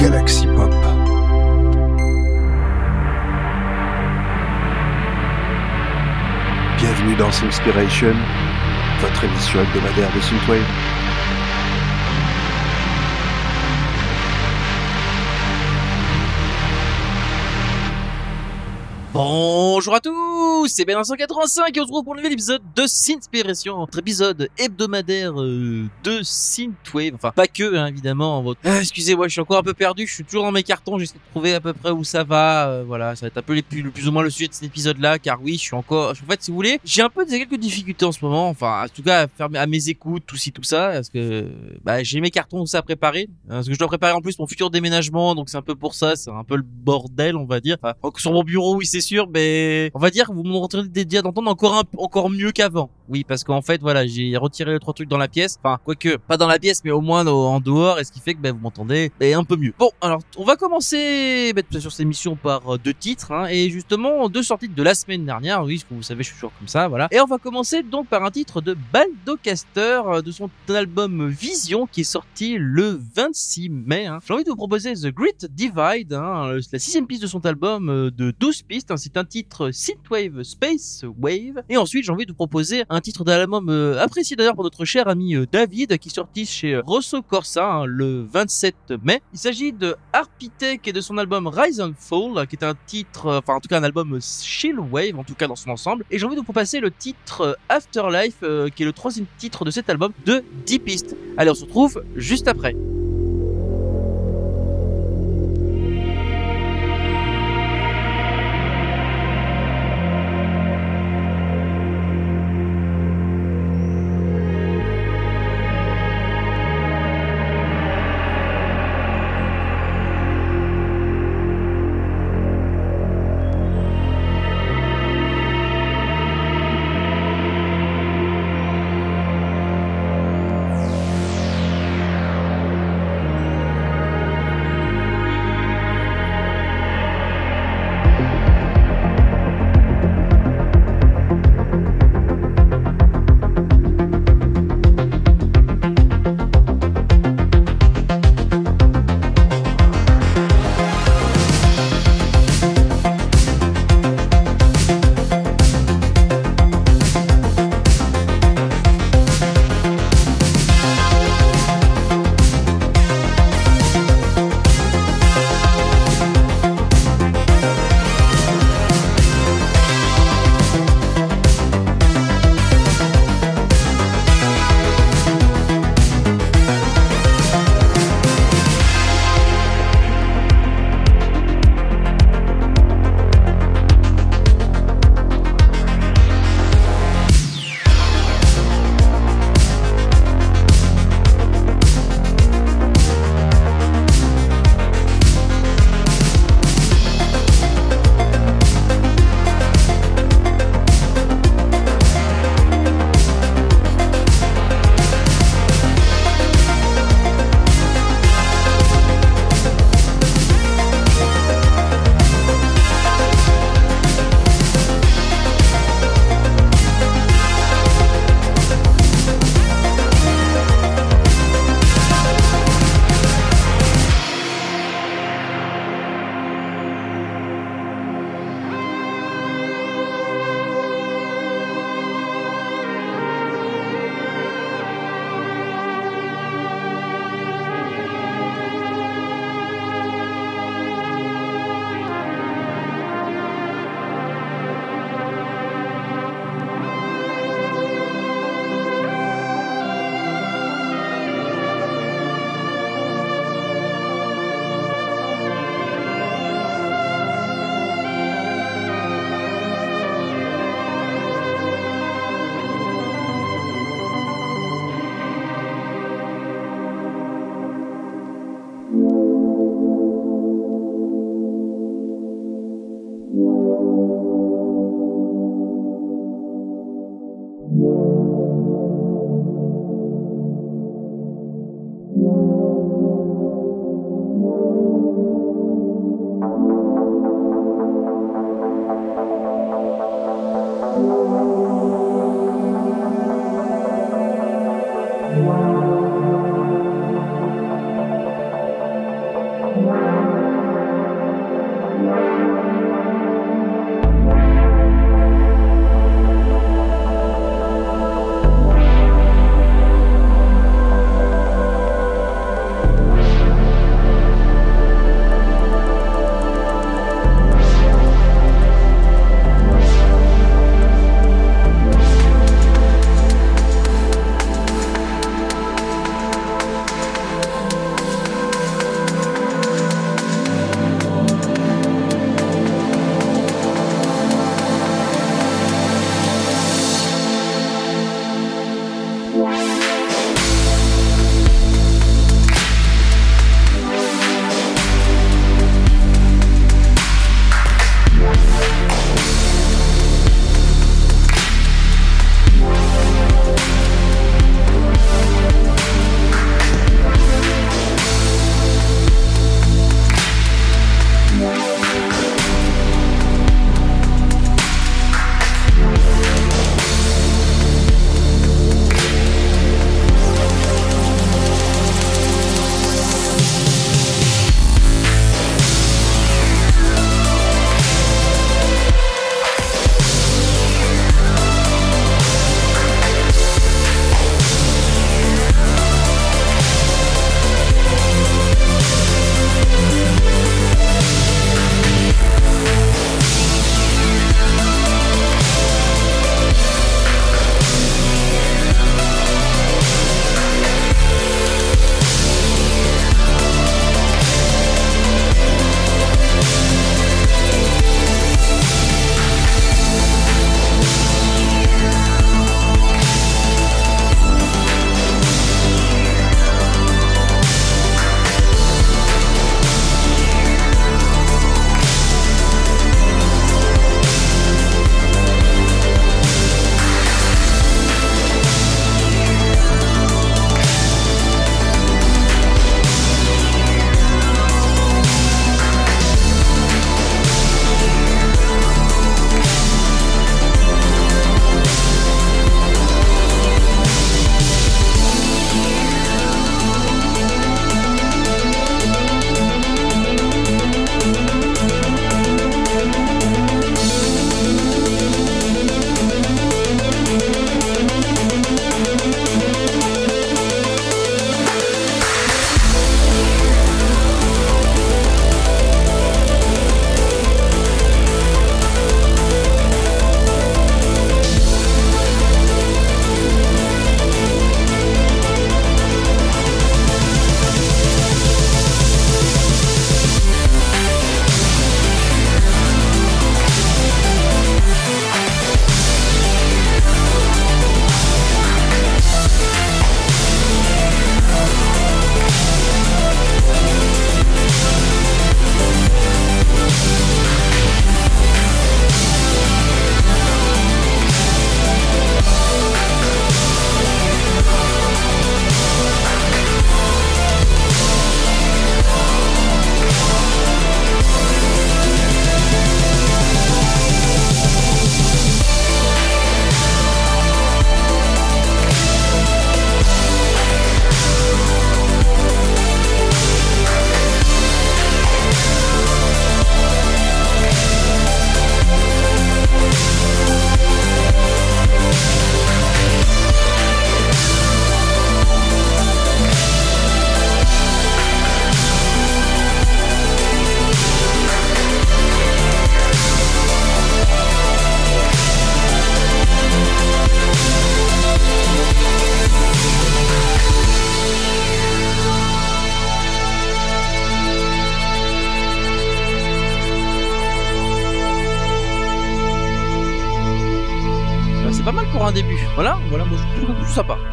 Galaxy Pop. Bienvenue dans Inspiration, votre émission hebdomadaire de Synthwave. Bonjour à tous, c'est Ben 185 et on se retrouve pour le nouvel épisode de Synspiration, notre épisode hebdomadaire euh, de Synthwave, enfin pas que hein, évidemment. Votre... Ah, Excusez-moi, je suis encore un peu perdu, je suis toujours dans mes cartons, j'essaie de trouver à peu près où ça va, euh, voilà, ça va être un peu plus, le plus ou moins le sujet de cet épisode-là, car oui, je suis encore, en fait, si vous voulez, j'ai un peu des quelques difficultés en ce moment, enfin, en tout cas, à mes écoutes, tout ci tout ça, parce que bah, j'ai mes cartons aussi à préparer, hein, parce que je dois préparer en plus mon futur déménagement, donc c'est un peu pour ça, c'est un peu le bordel, on va dire. Enfin, sur mon bureau, oui, c'est mais on va dire que vous m'entendez déjà d'entendre encore un, encore mieux qu'avant. Oui, parce qu'en fait, voilà, j'ai retiré trois trucs dans la pièce. Enfin, quoique, pas dans la pièce, mais au moins en dehors, et ce qui fait que ben, vous m'entendez ben, un peu mieux. Bon, alors, on va commencer ben, sûr cette émission par euh, deux titres, hein, et justement deux sorties de la semaine dernière. Oui, vous savez, je suis toujours comme ça, voilà. Et on va commencer donc par un titre de Baldocaster euh, de son album Vision qui est sorti le 26 mai. Hein. J'ai envie de vous proposer The Great Divide, hein, la sixième piste de son album euh, de 12 pistes. C'est un titre Synthwave Space Wave. Et ensuite, j'ai envie de vous proposer un titre d'un album euh, apprécié d'ailleurs par notre cher ami euh, David qui est sorti chez Rosso Corsa hein, le 27 mai. Il s'agit de Arpitech et de son album Rise and Fall qui est un titre, euh, enfin en tout cas un album chill wave en tout cas dans son ensemble. Et j'ai envie de vous proposer le titre Afterlife qui est le troisième titre de cet album de 10 pistes. Allez, on se retrouve juste après.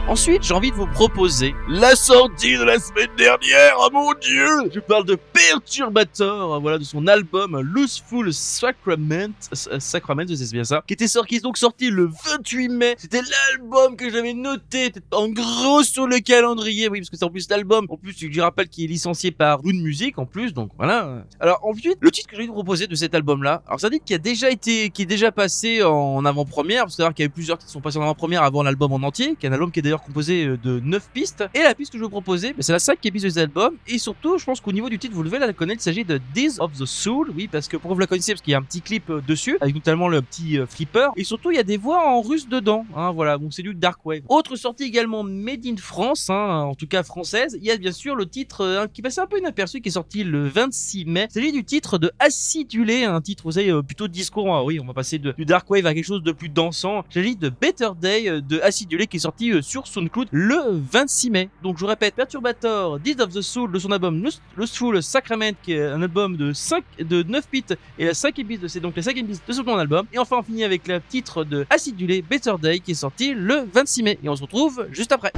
Ensuite, j'ai envie de vous proposer la sortie de la semaine dernière. Oh mon dieu Je parle de Perturbator, voilà, de son album Looseful Sacrament, euh, Sacrament, c'est bien ça, qui était sorti, qui donc sorti le 28 mai. C'était l'album que j'avais noté en gros sur le calendrier, oui, parce que c'est en plus l'album. En plus, je rappelle qu'il est licencié par Boon Music, en plus, donc voilà. Alors ensuite, le titre que j'ai envie de proposer de cet album-là, alors ça dit qu'il a déjà été, qui est déjà passé en avant-première, parce qu'il y a eu plusieurs qui sont passés en avant-première avant l'album en entier, qui est un album qui est composé euh, de 9 pistes. Et la piste que je vous proposer, ben, c'est la 5 piste de cet album. Et surtout, je pense qu'au niveau du titre, vous devez la connaître, il s'agit de Days of the Soul, oui, parce que pourquoi vous la connaissez Parce qu'il y a un petit clip euh, dessus, avec notamment le petit euh, flipper. Et surtout, il y a des voix en russe dedans, hein, voilà, donc c'est du Dark Wave. Autre sortie également Made in France, hein, en tout cas française, il y a bien sûr le titre hein, qui passait un peu inaperçu, qui est sorti le 26 mai. C'est du titre de Acidulé, un titre, vous savez, plutôt discours. Hein, oui, on va passer de, du Dark Wave à quelque chose de plus dansant. Il s'agit de Better Day de Acidulé qui est sorti sur SoundCloud le 26 mai. Donc je vous répète, Perturbator, Deed of the Soul de son album Lustful Sacrament, qui est un album de 5, de 9 bits et la 5 bits, c'est donc la 5 bits de son album. Et enfin on finit avec le titre de Acidulé, Better Day, qui est sorti le 26 mai. Et on se retrouve juste après.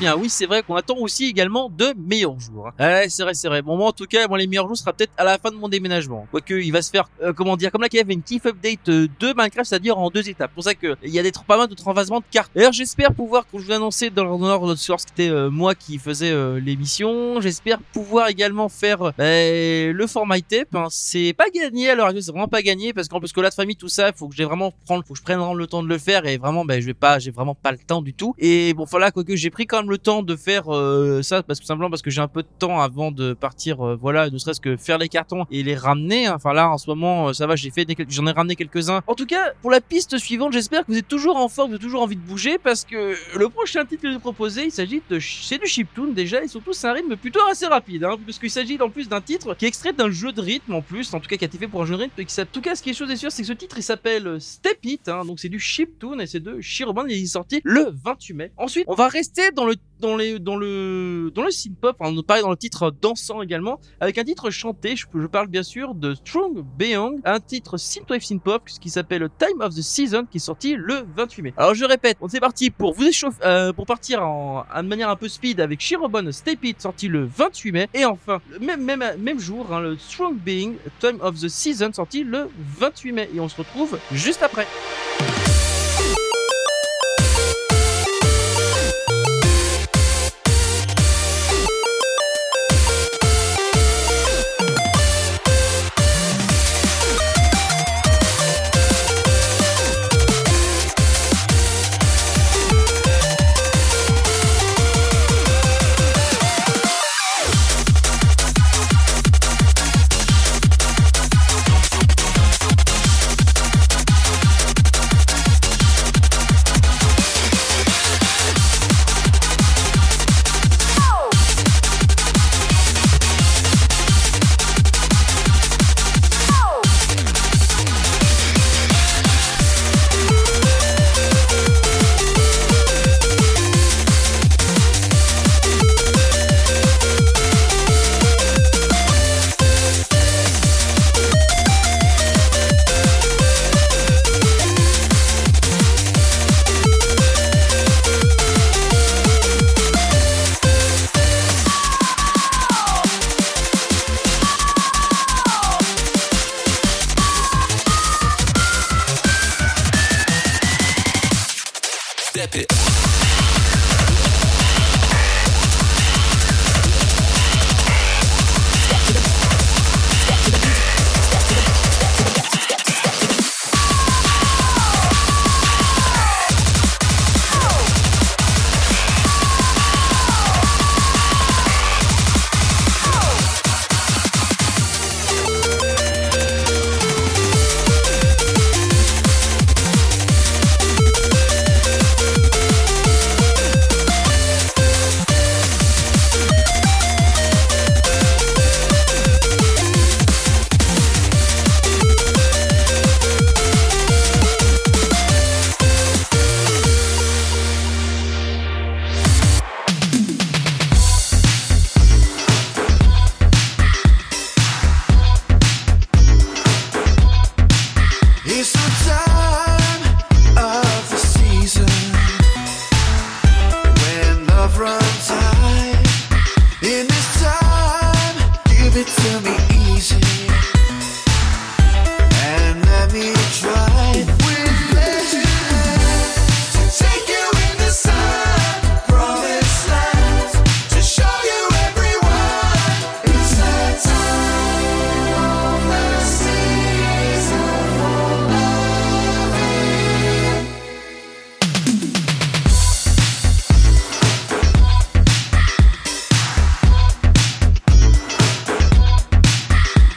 Bien. Oui, c'est vrai qu'on attend aussi également de meilleurs jours. C'est vrai, c'est vrai. Bon, moi, en tout cas, moi, les meilleurs jours sera peut-être à la fin de mon déménagement. Quoique, il va se faire, euh, comment dire, comme là, qu'il y avait une kiff update euh, de Minecraft, c'est-à-dire en deux étapes. Pour ça que il y a des pas mal de transvasements de cartes. D'ailleurs, j'espère pouvoir, quand je vous l'annoncer dans l'ordre c'était euh, moi qui faisais euh, l'émission, j'espère pouvoir également faire euh, bah, le format tape. Hein. C'est pas gagné à l'heure c'est vraiment pas gagné parce qu'en plus que la famille, tout ça, faut que j'ai vraiment prendre, faut que je prenne le temps de le faire et vraiment, ben, je vais pas, j'ai vraiment pas le temps du tout. Et bon, voilà, quoique j'ai pris quand même le temps de faire ça parce que simplement parce que j'ai un peu de avant de partir, voilà, ne serait-ce que faire les cartons et les ramener. Hein. Enfin là, en ce moment, ça va, j'ai fait, j'en ai ramené quelques-uns. En tout cas, pour la piste suivante, j'espère que vous êtes toujours en forme, vous avez toujours envie de bouger parce que le prochain titre que je vais proposer, il s'agit de, c'est du chiptune déjà et surtout c'est un rythme plutôt assez rapide, hein, parce qu'il s'agit en plus d'un titre qui est extrait d'un jeu de rythme en plus, en tout cas qui a été fait pour un jeu de rythme. Et en tout cas, ce qui est chose c'est que ce titre il s'appelle Step It, hein, donc c'est du chiptune et c'est de Shiroband, il est sorti le 28 mai. Ensuite, on va rester dans le dans les dans le dans le synth pop, on nous parle dans le titre dansant également, avec un titre chanté. Je, parle bien sûr de Strong Beyond, un titre synthwave synth pop qui s'appelle Time of the Season, qui est sorti le 28 mai. Alors je répète, on est parti pour vous échauffer, euh, pour partir en, de manière un peu speed avec Shirobon Stay It sorti le 28 mai, et enfin même même même jour, hein, le Strong Being Time of the Season sorti le 28 mai, et on se retrouve juste après.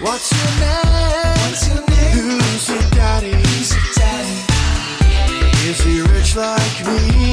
What's your name? Who's your daddy? Is he rich like me?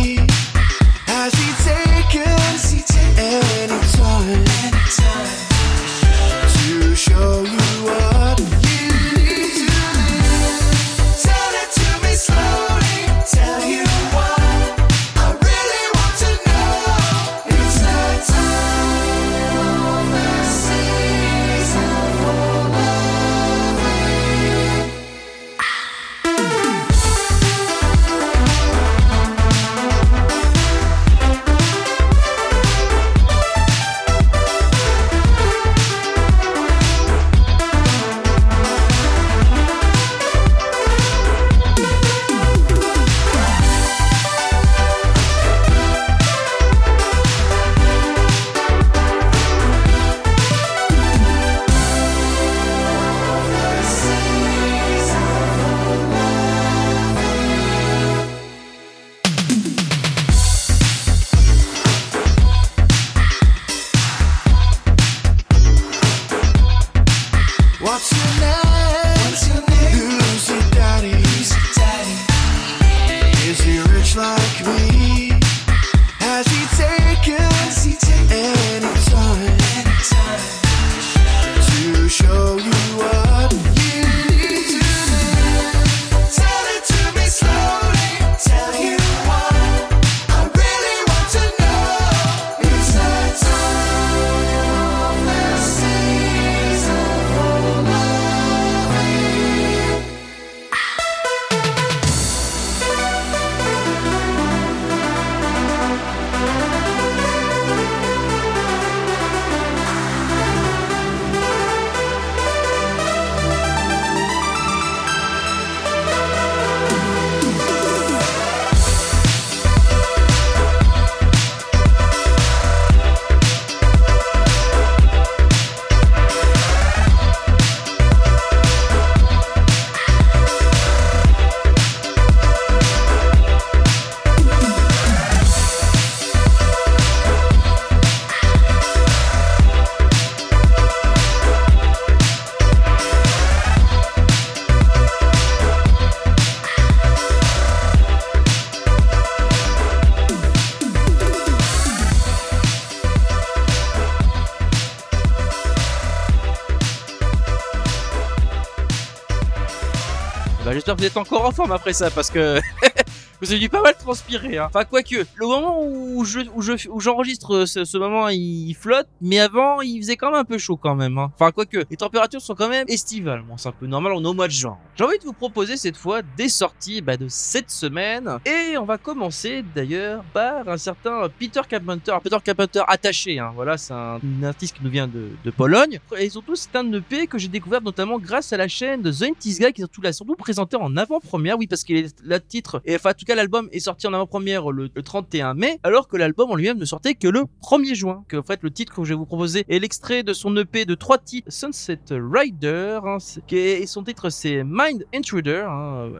Vous êtes encore en forme après ça parce que vous avez dû pas mal transpirer. Hein. Enfin, quoique, le moment où je où je où j'enregistre ce, ce, moment, il flotte, mais avant, il faisait quand même un peu chaud quand même. Hein. Enfin, quoique, les températures sont quand même estivales. Bon, c'est un peu normal, on est au mois de juin. J'ai envie de vous proposer cette fois des sorties bah, de cette semaine, et on va commencer d'ailleurs par un certain Peter Carpenter. Peter Carpenter attaché, hein. Voilà, c'est un, artiste qui nous vient de, de Pologne, et surtout c'est un EP que j'ai découvert notamment grâce à la chaîne de The Intis Guy qui surtout, surtout présenté en avant-première. Oui, parce est la titre, et enfin, tout l'album est sorti en avant-première le, 31 mai, alors que l'album en lui-même ne sortait que le 1er juin. Que en fait, le titre que je vais vous proposer est l'extrait de son EP de trois titres, Sunset Rider, hein, et son titre c'est Mind Intruder, hein,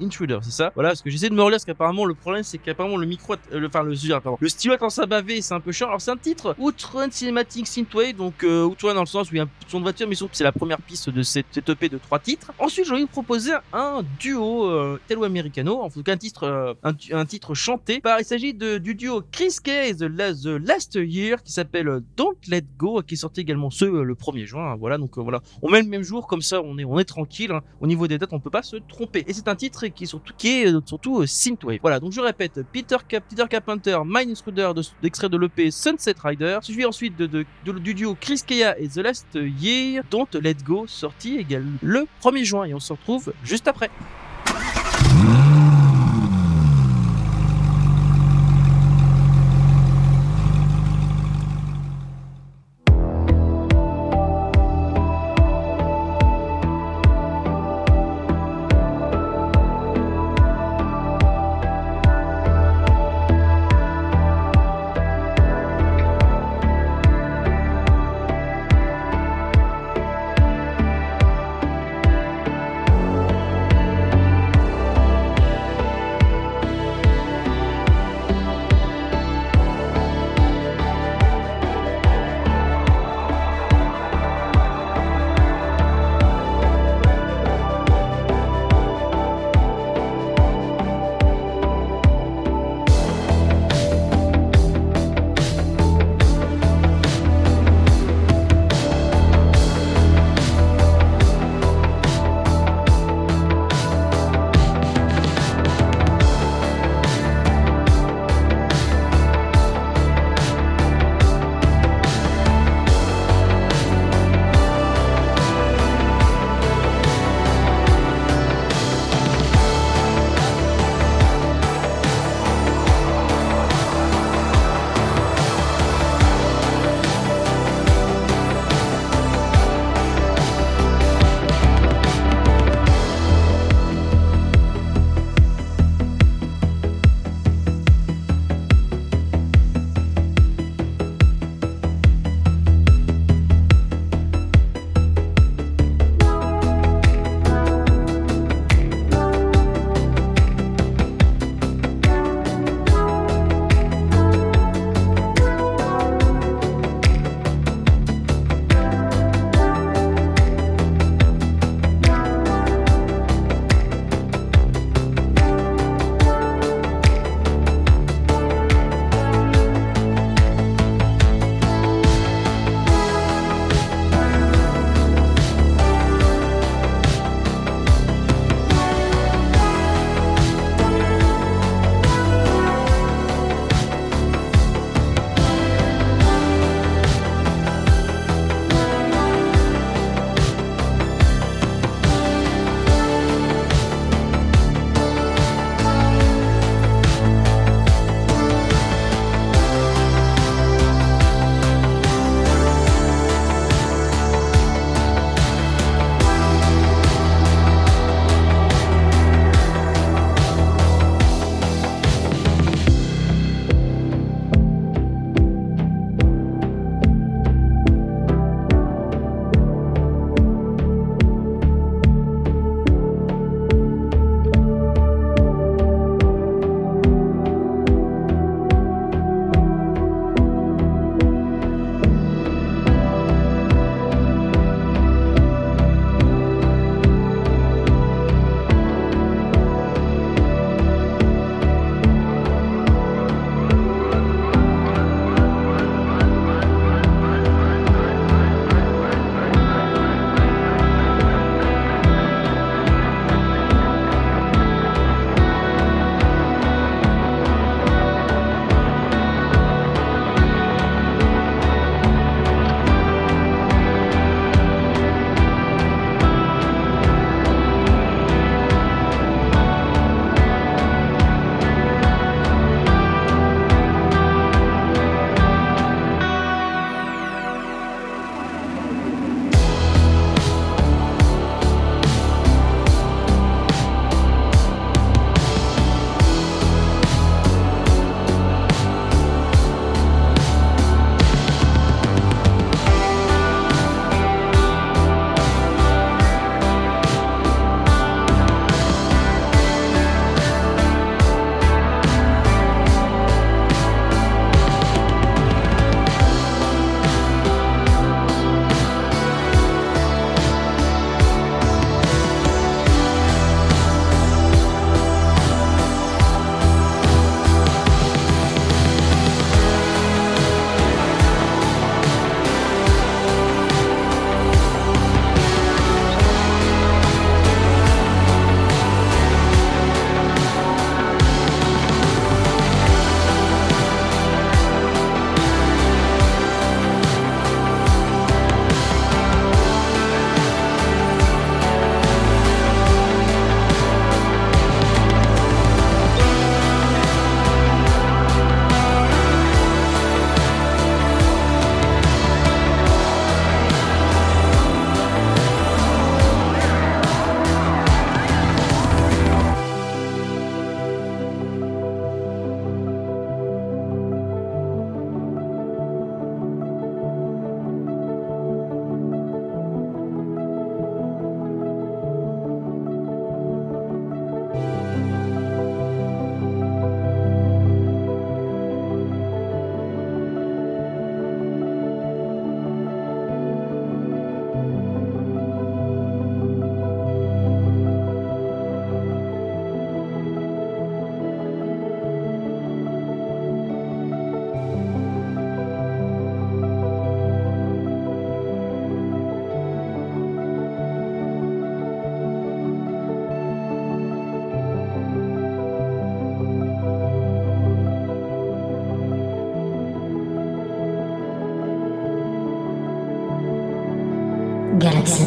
Intruder, c'est ça. Voilà, parce que j'essaie de me relire, parce qu'apparemment le problème c'est qu'apparemment le micro, euh, le, enfin le, pardon, le stylo quand ça bavé, c'est un peu chiant. Alors c'est un titre Outrun Cinematic Synthwave, donc euh, Outrun dans le sens où il y a un son de voiture, mais surtout c'est la première piste de cette, cette EP de trois titres. Ensuite, envie de proposer un duo euh, italo-americano, en tout cas un titre, euh, un, titre chanté. Par, il s'agit du duo Chris Case The Last Year qui s'appelle euh, Don't Let Go, qui est sorti également ce euh, le 1er juin. Voilà, donc voilà, on met le même jour comme ça, on est on est tranquille. Hein. Au niveau des dates, on peut pas se tromper. Et c'est un titre qui est surtout qui est surtout synthwave. Voilà, donc je répète, Peter Cap, Peter Carpenter, Mind Intruder, d'extrait de, l'EP Sunset Rider, suivi ensuite de, du duo Chris Kea et The Last Year, Don't Let Go, sorti également le 1er juin. Et on se retrouve juste après.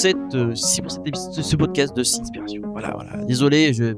cette, euh, si pour cette épisode- ce podcast de Sinspiration. Voilà, voilà. Désolé, je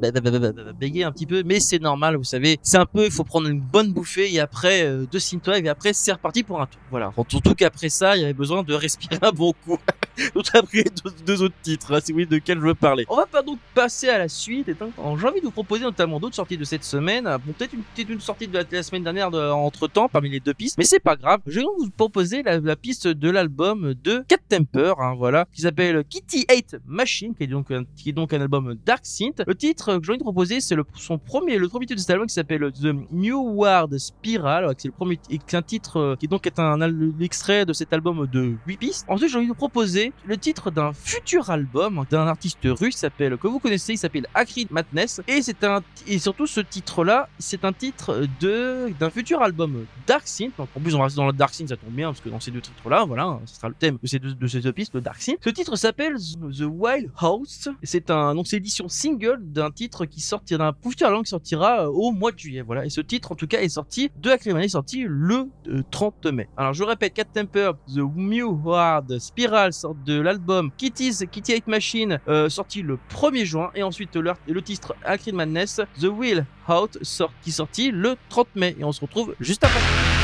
bégaye un petit peu, mais c'est normal, vous savez. C'est un peu, il faut prendre une bonne bouffée et après euh, de synthwave et après c'est reparti pour un tour. Voilà. Surtout qu'après ça, il y avait besoin de respirer un bon coup. Donc après deux, deux autres titres, hein, si vous de quel je veux parler. On va pas donc passer à la suite. Et j'ai envie de vous proposer notamment d'autres sorties de cette semaine. Bon, peut-être une, peut-être une sortie de la, semaine dernière entre temps parmi les deux pistes, mais c'est pas grave. Je vais donc vous proposer la, la piste de l'album de Cat Temper, hein, voilà, qui s'appelle Kitty Hate Machine, qui est donc un, qui est donc un album Dark Synth. Le titre que j'ai envie de proposer, c'est le son premier, le premier titre de cet album qui s'appelle The New World Spiral, c'est le premier, et un titre euh, qui donc est un, un extrait de cet album de 8 pistes. Ensuite, j'ai envie de vous proposer le titre d'un futur album d'un artiste russe s'appelle, que vous connaissez, il s'appelle Acrid Madness, et c'est un, et surtout ce titre-là, c'est un titre de, d'un futur album Dark Synth. Donc, en plus, on va rester dans le Dark Synth, ça tombe bien, parce que dans ces deux titres-là, voilà, ce sera le thème de ces deux, de pistes, le Dark Synth. Ce titre s'appelle The Wild House. C'est un, donc l'édition single d'un titre qui sortira, d'un futur album sortira euh, au mois de juillet, voilà. Et ce titre, en tout cas, est sorti de Acrid Madness, est sorti le euh, 30 mai. Alors, je répète, Cat Temper, The New World Spiral de l'album Kitty's Kitty Hate Machine, euh, sorti le 1er juin, et ensuite le, le titre Acrid Madness, The Will Out, qui sorti le 30 mai. Et on se retrouve juste après.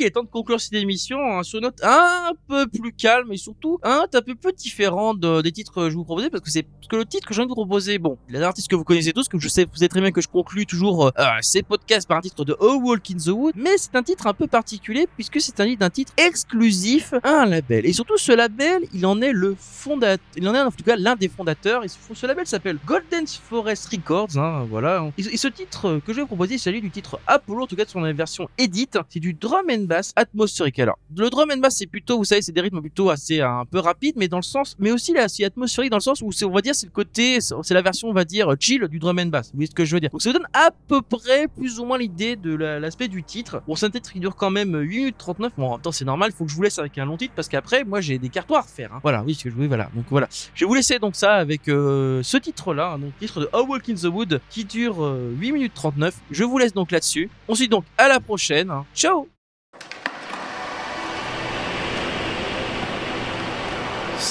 Qu'il est temps de conclure cette émission hein, sur note un peu plus calme et surtout un un peu différent de- des titres que je vous proposais parce que c'est parce que le titre que je viens de vous proposer, bon, il a un artiste que vous connaissez tous, que je sais, vous savez très bien que je conclue toujours euh, ces podcasts par un titre de A Walk in the Wood, mais c'est un titre un peu particulier puisque c'est un d'un titre exclusif à un label et surtout ce label, il en est le fondateur, il en est en tout cas l'un des fondateurs et ce, label s'appelle Golden Forest Records, hein, voilà. Et, ce titre que je vais vous proposer, c'est celui du titre Apollo, en tout cas de son version Edit, c'est du drum and bass atmosphérique. Alors, le drum and bass, c'est plutôt, vous savez, c'est des rythmes plutôt assez un peu rapides, mais dans le sens, mais aussi là, c'est atmosphérique dans le sens où c'est, on va dire, c'est le côté, c'est la version, on va dire, chill du drum and bass. Vous voyez ce que je veux dire? Donc, ça vous donne à peu près, plus ou moins l'idée de la- l'aspect du titre. Bon, c'est un titre qui dure quand même 8 minutes 39. Bon, en même temps, c'est normal, faut que je vous laisse avec un long titre parce qu'après, moi, j'ai des cartoirs à refaire. hein. Voilà, oui, ce que je voulais, voilà. Donc voilà, je vais vous laisser donc ça avec euh, ce titre-là, hein, donc titre de A Walk in the Wood qui dure euh, 8 minutes 39. Je vous laisse donc là-dessus. On se dit donc à la prochaine. hein. Ciao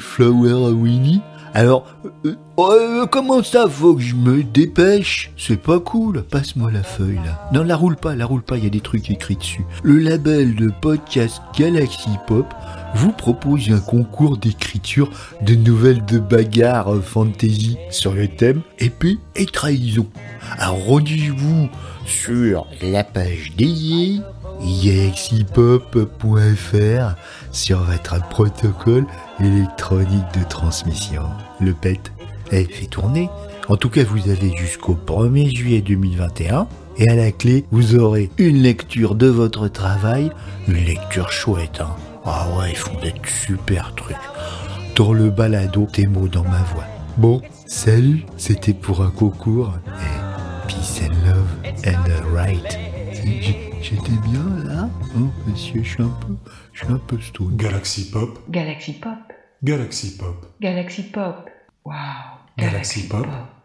Flower Winnie. Alors, euh, euh, comment ça faut que je me dépêche? C'est pas cool, passe-moi la feuille. Non, la roule pas, la roule pas, il y a des trucs écrits dessus. Le label de podcast Galaxy Pop vous propose un concours d'écriture de nouvelles de bagarre euh, fantasy sur le thème épée et trahison. Alors rendez-vous sur la page dédiée galaxypop.fr sur votre protocole électronique de transmission. Le PET est fait tourner. En tout cas, vous avez jusqu'au 1er juillet 2021. Et à la clé, vous aurez une lecture de votre travail. Une lecture chouette, hein. Ah ouais, ils font des super trucs. Dans le balado, tes mots dans ma voix. Bon, salut, c'était pour un concours. Et peace and love and right. J- J'étais bien là Oh, monsieur, suis un peu, stone. Galaxy Pop, Galaxy Pop. Galaxy Pop, Galaxy Pop. Wow. Galaxy Pop. Pop.